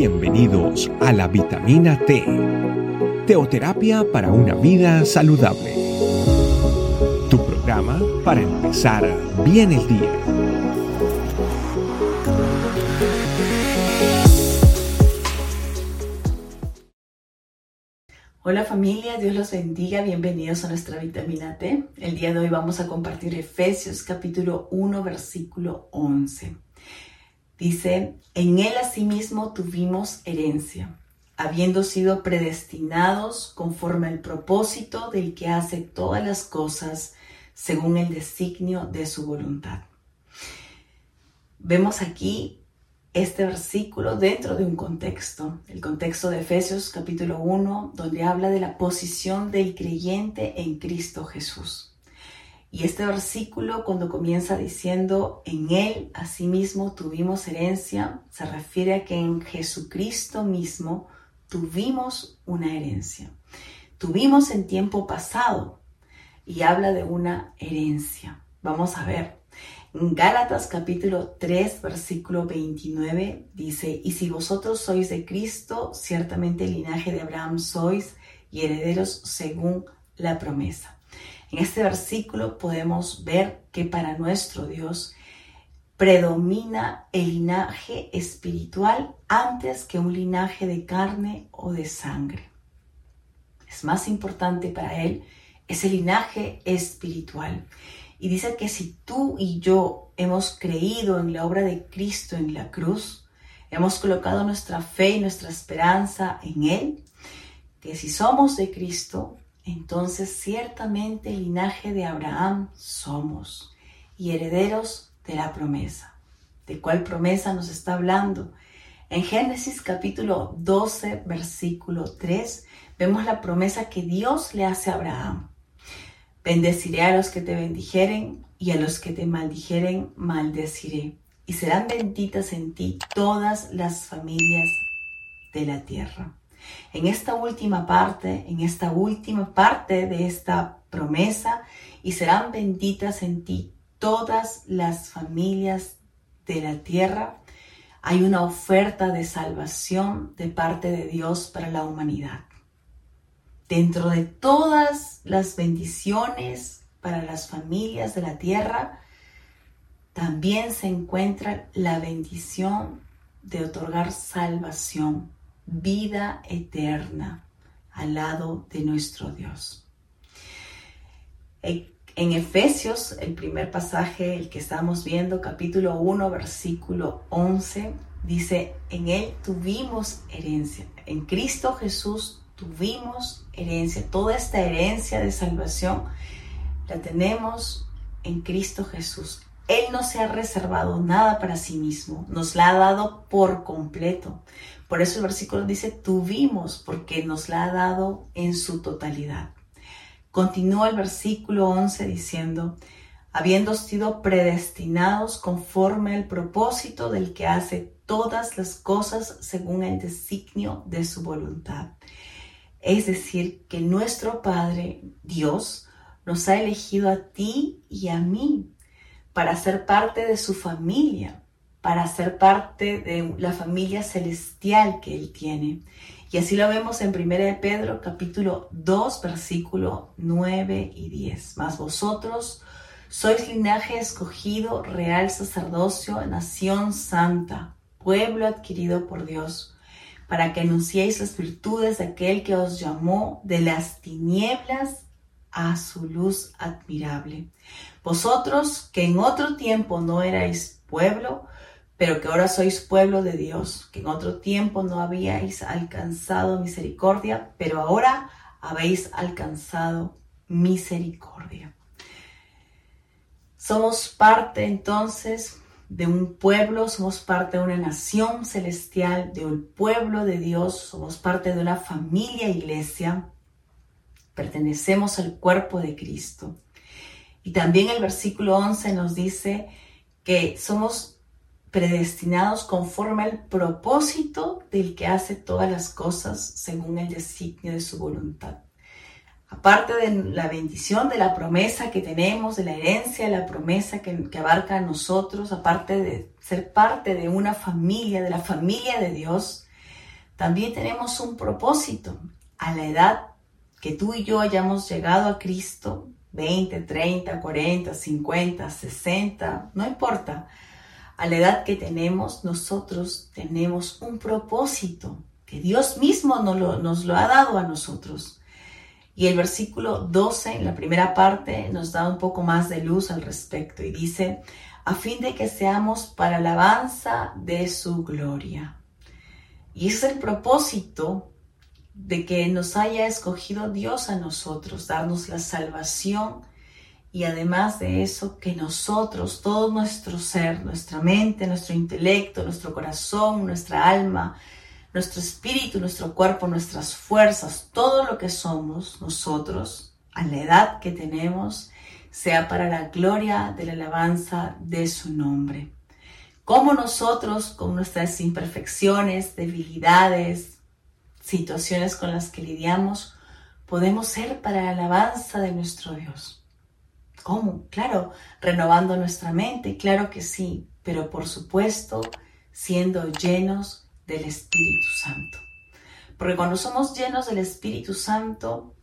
Bienvenidos a la vitamina T, teoterapia para una vida saludable. Tu programa para empezar bien el día. Hola familia, Dios los bendiga, bienvenidos a nuestra vitamina T. El día de hoy vamos a compartir Efesios capítulo 1 versículo 11. Dice, en él asimismo tuvimos herencia, habiendo sido predestinados conforme al propósito del que hace todas las cosas según el designio de su voluntad. Vemos aquí este versículo dentro de un contexto, el contexto de Efesios capítulo 1, donde habla de la posición del creyente en Cristo Jesús. Y este versículo cuando comienza diciendo, en Él asimismo tuvimos herencia, se refiere a que en Jesucristo mismo tuvimos una herencia. Tuvimos en tiempo pasado y habla de una herencia. Vamos a ver. En Gálatas capítulo 3 versículo 29 dice, y si vosotros sois de Cristo, ciertamente el linaje de Abraham sois y herederos según la promesa. En este versículo podemos ver que para nuestro Dios predomina el linaje espiritual antes que un linaje de carne o de sangre. Es más importante para Él ese linaje espiritual. Y dice que si tú y yo hemos creído en la obra de Cristo en la cruz, hemos colocado nuestra fe y nuestra esperanza en Él, que si somos de Cristo, entonces ciertamente linaje de Abraham somos y herederos de la promesa. ¿De cuál promesa nos está hablando? En Génesis capítulo 12, versículo 3, vemos la promesa que Dios le hace a Abraham. Bendeciré a los que te bendijeren y a los que te maldijeren maldeciré. Y serán benditas en ti todas las familias de la tierra. En esta última parte, en esta última parte de esta promesa, y serán benditas en ti todas las familias de la tierra, hay una oferta de salvación de parte de Dios para la humanidad. Dentro de todas las bendiciones para las familias de la tierra, también se encuentra la bendición de otorgar salvación vida eterna al lado de nuestro Dios. En Efesios, el primer pasaje, el que estamos viendo, capítulo 1, versículo 11, dice, en Él tuvimos herencia. En Cristo Jesús tuvimos herencia. Toda esta herencia de salvación la tenemos en Cristo Jesús. Él no se ha reservado nada para sí mismo, nos la ha dado por completo. Por eso el versículo dice, tuvimos, porque nos la ha dado en su totalidad. Continúa el versículo 11 diciendo, habiendo sido predestinados conforme al propósito del que hace todas las cosas según el designio de su voluntad. Es decir, que nuestro Padre, Dios, nos ha elegido a ti y a mí para ser parte de su familia, para ser parte de la familia celestial que Él tiene. Y así lo vemos en 1 Pedro capítulo 2 versículo 9 y 10. Mas vosotros sois linaje escogido, real sacerdocio, nación santa, pueblo adquirido por Dios, para que anunciéis las virtudes de aquel que os llamó de las tinieblas a su luz admirable. Vosotros que en otro tiempo no erais pueblo, pero que ahora sois pueblo de Dios, que en otro tiempo no habíais alcanzado misericordia, pero ahora habéis alcanzado misericordia. Somos parte entonces de un pueblo, somos parte de una nación celestial, de un pueblo de Dios, somos parte de una familia iglesia pertenecemos al cuerpo de Cristo. Y también el versículo 11 nos dice que somos predestinados conforme al propósito del que hace todas las cosas según el designio de su voluntad. Aparte de la bendición, de la promesa que tenemos, de la herencia, la promesa que, que abarca a nosotros, aparte de ser parte de una familia, de la familia de Dios, también tenemos un propósito. A la edad que tú y yo hayamos llegado a Cristo, 20, 30, 40, 50, 60, no importa. A la edad que tenemos, nosotros tenemos un propósito que Dios mismo nos lo, ha dado a nosotros. Y el versículo 12, en la primera parte, nos da un poco más de luz al respecto y dice, a fin de que seamos para alabanza de su gloria. Y es el propósito de que nos haya escogido Dios a nosotros, darnos la salvación y además de eso, que nosotros, todo nuestro ser, nuestra mente, nuestro intelecto, nuestro corazón, nuestra alma, nuestro espíritu, nuestro cuerpo, nuestras fuerzas, todo lo que somos nosotros, a la edad que tenemos, sea para la gloria de la alabanza de su nombre. Como nosotros, con nuestras imperfecciones, debilidades, situaciones con las que lidiamos, podemos ser para la alabanza de nuestro Dios. ¿Cómo? Claro, renovando nuestra mente, claro que sí, pero por supuesto siendo llenos del Espíritu Santo. Porque cuando somos llenos del Espíritu Santo,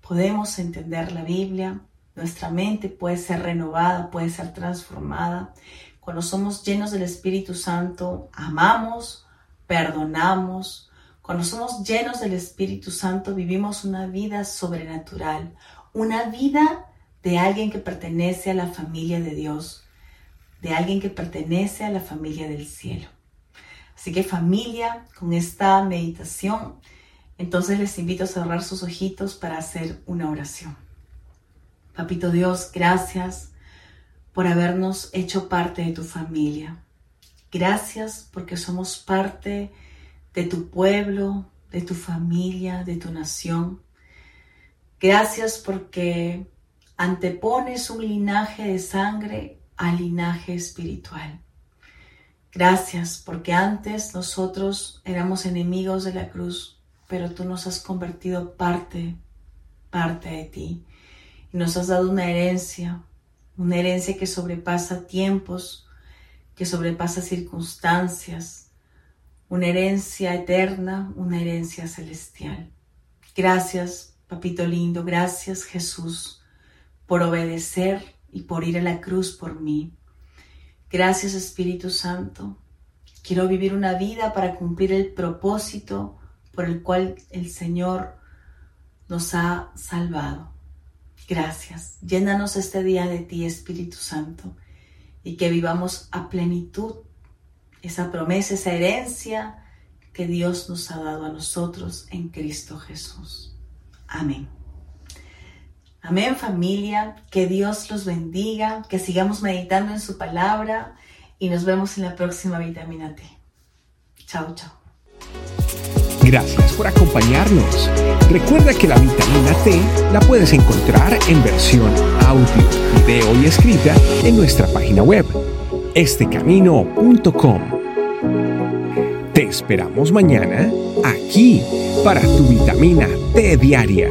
podemos entender la Biblia, nuestra mente puede ser renovada, puede ser transformada, cuando somos llenos del Espíritu Santo, amamos, perdonamos. Cuando somos llenos del Espíritu Santo, vivimos una vida sobrenatural, una vida de alguien que pertenece a la familia de Dios, de alguien que pertenece a la familia del cielo. Así que familia, con esta meditación, entonces les invito a cerrar sus ojitos para hacer una oración. Papito Dios, gracias por habernos hecho parte de tu familia. Gracias porque somos parte de tu pueblo, de tu familia, de tu nación. Gracias porque antepones un linaje de sangre al linaje espiritual. Gracias porque antes nosotros éramos enemigos de la cruz, pero tú nos has convertido parte, parte de ti. Y nos has dado una herencia, una herencia que sobrepasa tiempos, que sobrepasa circunstancias, una herencia eterna, una herencia celestial. Gracias, papito lindo, gracias Jesús por obedecer y por ir a la cruz por mí. Gracias Espíritu Santo. Quiero vivir una vida para cumplir el propósito por el cual el Señor nos ha salvado. Gracias. Llénanos este día de ti, Espíritu Santo, y que vivamos a plenitud esa promesa, esa herencia que Dios nos ha dado a nosotros en Cristo Jesús. Amén. Amén familia, que Dios los bendiga, que sigamos meditando en su palabra y nos vemos en la próxima vitamina T. Chao, chao. Gracias por acompañarnos. Recuerda que la vitamina T la puedes encontrar en versión audio, video y escrita en nuestra página web, estecamino.com. Te esperamos mañana aquí para tu vitamina T diaria.